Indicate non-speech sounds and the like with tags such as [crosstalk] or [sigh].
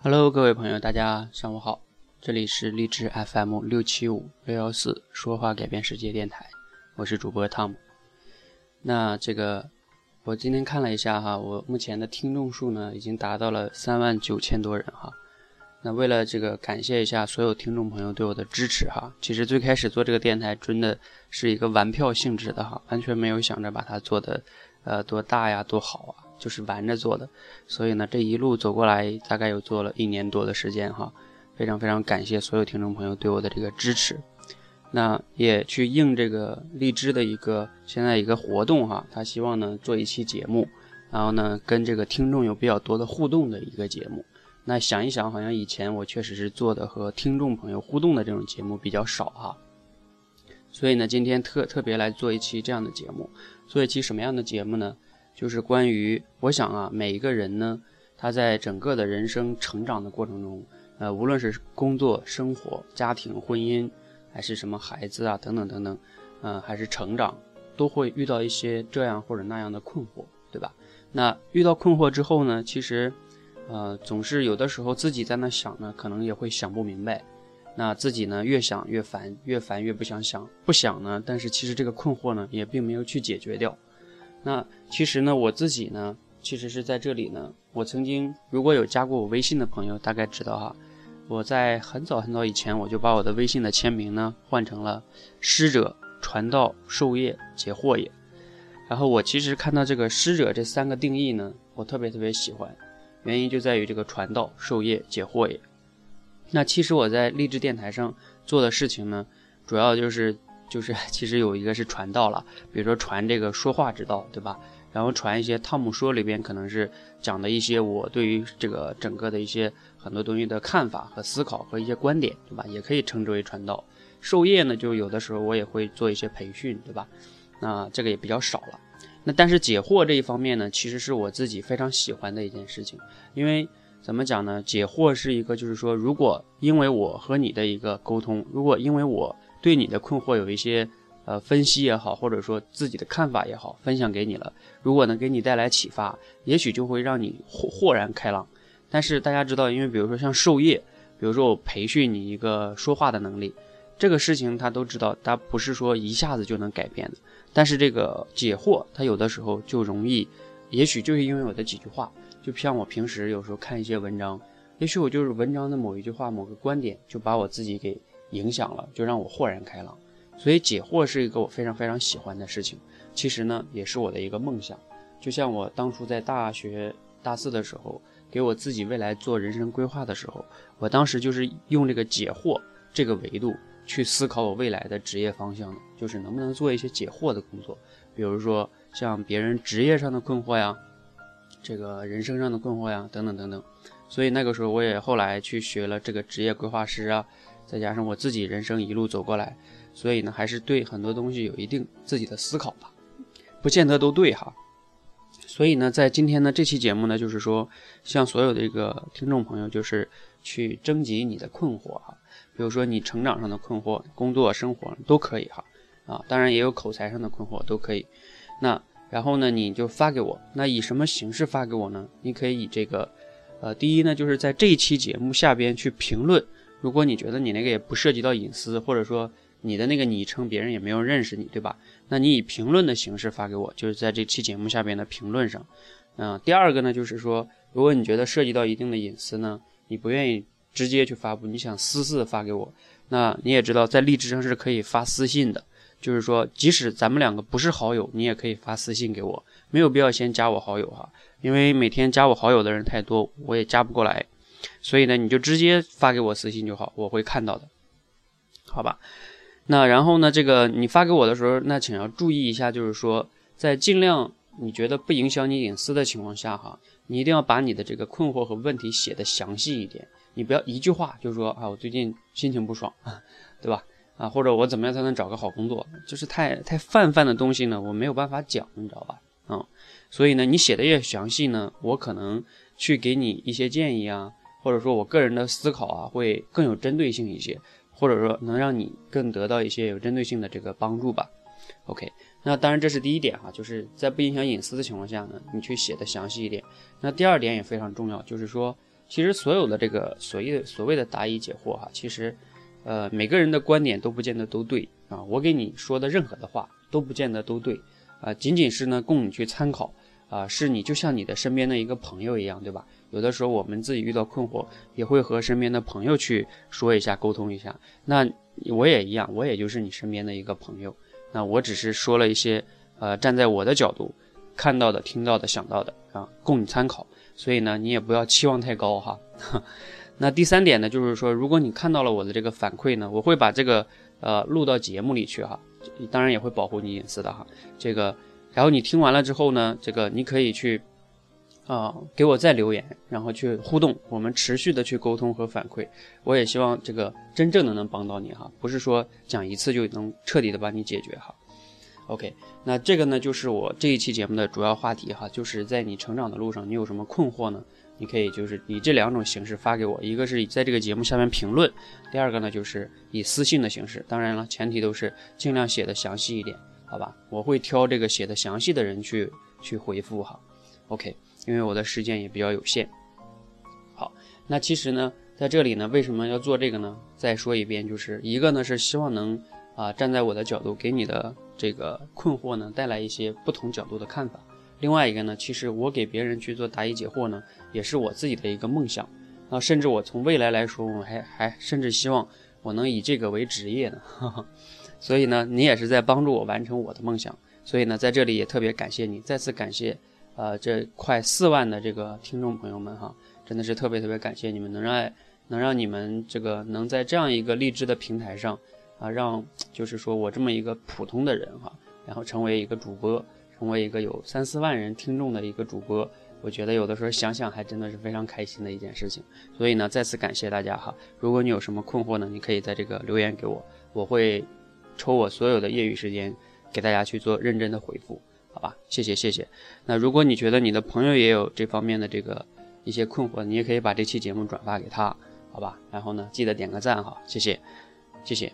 Hello，各位朋友，大家上午好，这里是荔枝 FM 六七五六幺四说话改变世界电台，我是主播汤姆。那这个我今天看了一下哈，我目前的听众数呢已经达到了三万九千多人哈。那为了这个感谢一下所有听众朋友对我的支持哈，其实最开始做这个电台真的是一个玩票性质的哈，完全没有想着把它做的呃多大呀多好啊。就是玩着做的，所以呢，这一路走过来，大概有做了一年多的时间哈，非常非常感谢所有听众朋友对我的这个支持。那也去应这个荔枝的一个现在一个活动哈，他希望呢做一期节目，然后呢跟这个听众有比较多的互动的一个节目。那想一想，好像以前我确实是做的和听众朋友互动的这种节目比较少哈，所以呢，今天特特别来做一期这样的节目，做一期什么样的节目呢？就是关于，我想啊，每一个人呢，他在整个的人生成长的过程中，呃，无论是工作、生活、家庭、婚姻，还是什么孩子啊，等等等等，嗯，还是成长，都会遇到一些这样或者那样的困惑，对吧？那遇到困惑之后呢，其实，呃，总是有的时候自己在那想呢，可能也会想不明白，那自己呢越想越烦，越烦越不想想，不想呢，但是其实这个困惑呢，也并没有去解决掉。那其实呢，我自己呢，其实是在这里呢。我曾经如果有加过我微信的朋友，大概知道哈，我在很早很早以前，我就把我的微信的签名呢换成了“师者，传道授业解惑也”。然后我其实看到这个“师者”这三个定义呢，我特别特别喜欢，原因就在于这个传道授业解惑也。那其实我在励志电台上做的事情呢，主要就是。就是 [laughs] 其实有一个是传道了，比如说传这个说话之道，对吧？然后传一些汤姆说里边可能是讲的一些我对于这个整个的一些很多东西的看法和思考和一些观点，对吧？也可以称之为传道。授业呢，就有的时候我也会做一些培训，对吧？那这个也比较少了。那但是解惑这一方面呢，其实是我自己非常喜欢的一件事情，因为怎么讲呢？解惑是一个就是说，如果因为我和你的一个沟通，如果因为我。对你的困惑有一些呃分析也好，或者说自己的看法也好，分享给你了。如果能给你带来启发，也许就会让你豁豁然开朗。但是大家知道，因为比如说像授业，比如说我培训你一个说话的能力，这个事情他都知道，他不是说一下子就能改变的。但是这个解惑，他有的时候就容易，也许就是因为我的几句话，就像我平时有时候看一些文章，也许我就是文章的某一句话、某个观点，就把我自己给。影响了，就让我豁然开朗，所以解惑是一个我非常非常喜欢的事情。其实呢，也是我的一个梦想。就像我当初在大学大四的时候，给我自己未来做人生规划的时候，我当时就是用这个解惑这个维度去思考我未来的职业方向的，就是能不能做一些解惑的工作，比如说像别人职业上的困惑呀，这个人生上的困惑呀，等等等等。所以那个时候我也后来去学了这个职业规划师啊。再加上我自己人生一路走过来，所以呢，还是对很多东西有一定自己的思考吧，不见得都对哈。所以呢，在今天呢这期节目呢，就是说向所有的一个听众朋友，就是去征集你的困惑哈，比如说你成长上的困惑、工作、生活都可以哈啊，当然也有口才上的困惑都可以。那然后呢，你就发给我，那以什么形式发给我呢？你可以以这个，呃，第一呢，就是在这一期节目下边去评论。如果你觉得你那个也不涉及到隐私，或者说你的那个昵称别人也没有认识你，对吧？那你以评论的形式发给我，就是在这期节目下边的评论上。嗯，第二个呢，就是说，如果你觉得涉及到一定的隐私呢，你不愿意直接去发布，你想私自发给我，那你也知道在荔枝上是可以发私信的，就是说，即使咱们两个不是好友，你也可以发私信给我，没有必要先加我好友哈，因为每天加我好友的人太多，我也加不过来。所以呢，你就直接发给我私信就好，我会看到的，好吧？那然后呢，这个你发给我的时候，那请要注意一下，就是说，在尽量你觉得不影响你隐私的情况下，哈，你一定要把你的这个困惑和问题写的详细一点，你不要一句话就说啊，我最近心情不爽，[laughs] 对吧？啊，或者我怎么样才能找个好工作，就是太太泛泛的东西呢，我没有办法讲，你知道吧？嗯，所以呢，你写的越详细呢，我可能去给你一些建议啊。或者说我个人的思考啊，会更有针对性一些，或者说能让你更得到一些有针对性的这个帮助吧。OK，那当然这是第一点哈，就是在不影响隐私的情况下呢，你去写的详细一点。那第二点也非常重要，就是说其实所有的这个所谓的所谓的答疑解惑哈，其实，呃，每个人的观点都不见得都对啊。我给你说的任何的话都不见得都对啊，仅仅是呢供你去参考啊，是你就像你的身边的一个朋友一样，对吧？有的时候我们自己遇到困惑，也会和身边的朋友去说一下，沟通一下。那我也一样，我也就是你身边的一个朋友。那我只是说了一些，呃，站在我的角度看到的、听到的、想到的啊，供你参考。所以呢，你也不要期望太高哈。[laughs] 那第三点呢，就是说，如果你看到了我的这个反馈呢，我会把这个呃录到节目里去哈，当然也会保护你隐私的哈。这个，然后你听完了之后呢，这个你可以去啊给我再留言，然后去互动，我们持续的去沟通和反馈。我也希望这个真正的能帮到你哈，不是说讲一次就能彻底的把你解决哈。OK，那这个呢，就是我这一期节目的主要话题哈，就是在你成长的路上，你有什么困惑呢？你可以就是以这两种形式发给我，一个是在这个节目下面评论，第二个呢就是以私信的形式。当然了，前提都是尽量写的详细一点，好吧？我会挑这个写的详细的人去去回复哈。OK，因为我的时间也比较有限。好，那其实呢，在这里呢，为什么要做这个呢？再说一遍，就是一个呢是希望能啊站在我的角度给你的。这个困惑呢，带来一些不同角度的看法。另外一个呢，其实我给别人去做答疑解惑呢，也是我自己的一个梦想。啊，甚至我从未来来说，我还还甚至希望我能以这个为职业呢。[laughs] 所以呢，你也是在帮助我完成我的梦想。所以呢，在这里也特别感谢你，再次感谢，呃，这快四万的这个听众朋友们哈，真的是特别特别感谢你们，能让能让你们这个能在这样一个励志的平台上。啊，让就是说我这么一个普通的人哈，然后成为一个主播，成为一个有三四万人听众的一个主播，我觉得有的时候想想还真的是非常开心的一件事情。所以呢，再次感谢大家哈。如果你有什么困惑呢，你可以在这个留言给我，我会抽我所有的业余时间给大家去做认真的回复，好吧？谢谢谢谢。那如果你觉得你的朋友也有这方面的这个一些困惑，你也可以把这期节目转发给他，好吧？然后呢，记得点个赞哈，谢谢，谢谢。